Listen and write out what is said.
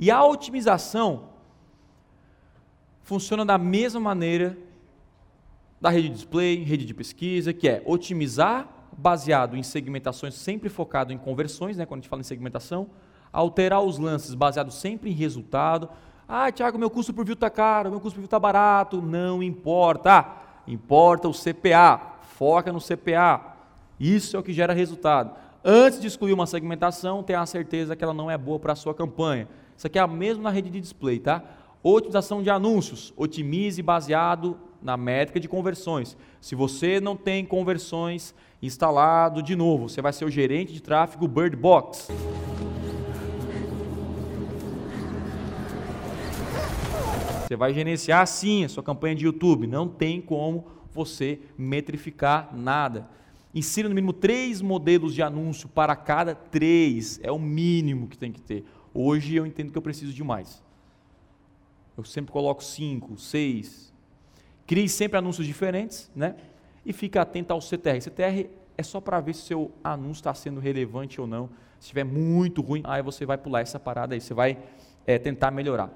E a otimização funciona da mesma maneira da rede de display, rede de pesquisa, que é otimizar baseado em segmentações sempre focado em conversões, né, quando a gente fala em segmentação, alterar os lances baseado sempre em resultado. Ah, Thiago, meu custo por view está caro, meu custo por view está barato. Não importa. Importa o CPA. Foca no CPA. Isso é o que gera resultado. Antes de excluir uma segmentação, tenha a certeza que ela não é boa para a sua campanha. Isso aqui é a mesma na rede de display, tá? Otimização de anúncios. Otimize baseado na métrica de conversões. Se você não tem conversões instalado, de novo, você vai ser o gerente de tráfego Bird Box. Você vai gerenciar sim a sua campanha de YouTube. Não tem como você metrificar nada. Insira no mínimo três modelos de anúncio para cada três. É o mínimo que tem que ter. Hoje eu entendo que eu preciso de mais. Eu sempre coloco cinco, seis. Crie sempre anúncios diferentes, né? E fica atento ao CTR. CTR é só para ver se seu anúncio está sendo relevante ou não. Se estiver muito ruim, aí você vai pular essa parada aí, você vai é, tentar melhorar.